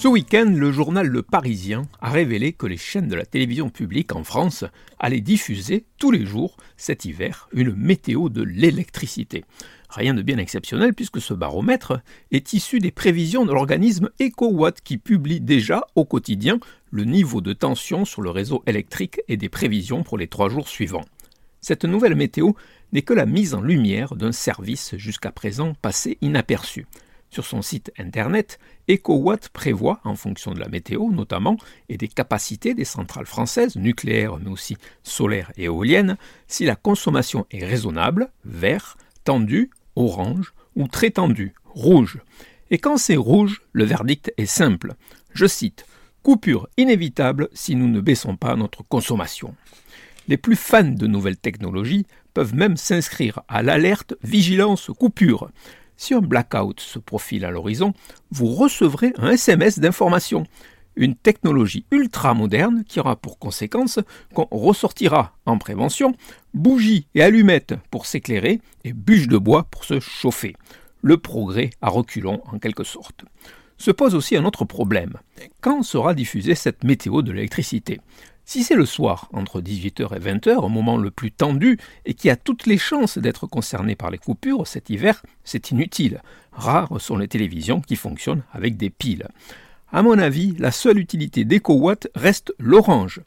Ce week-end, le journal Le Parisien a révélé que les chaînes de la télévision publique en France allaient diffuser tous les jours cet hiver une météo de l'électricité. Rien de bien exceptionnel puisque ce baromètre est issu des prévisions de l'organisme EcoWatt qui publie déjà au quotidien le niveau de tension sur le réseau électrique et des prévisions pour les trois jours suivants. Cette nouvelle météo n'est que la mise en lumière d'un service jusqu'à présent passé inaperçu. Sur son site internet, EcoWatt prévoit, en fonction de la météo notamment, et des capacités des centrales françaises, nucléaires mais aussi solaires et éoliennes, si la consommation est raisonnable, vert, tendu, orange, ou très tendu, rouge. Et quand c'est rouge, le verdict est simple. Je cite Coupure inévitable si nous ne baissons pas notre consommation. Les plus fans de nouvelles technologies peuvent même s'inscrire à l'alerte vigilance coupure. Si un blackout se profile à l'horizon, vous recevrez un SMS d'information. Une technologie ultra moderne qui aura pour conséquence qu'on ressortira en prévention bougies et allumettes pour s'éclairer et bûches de bois pour se chauffer. Le progrès à reculons en quelque sorte. Se pose aussi un autre problème. Quand sera diffusée cette météo de l'électricité? Si c'est le soir, entre 18h et 20h, au moment le plus tendu, et qui a toutes les chances d'être concerné par les coupures cet hiver, c'est inutile. Rares sont les télévisions qui fonctionnent avec des piles. À mon avis, la seule utilité d'EcoWatt reste l'orange.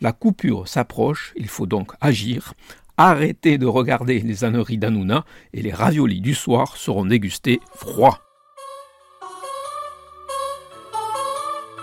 La coupure s'approche, il faut donc agir. Arrêtez de regarder les âneries d'Anouna et les raviolis du soir seront dégustés froids.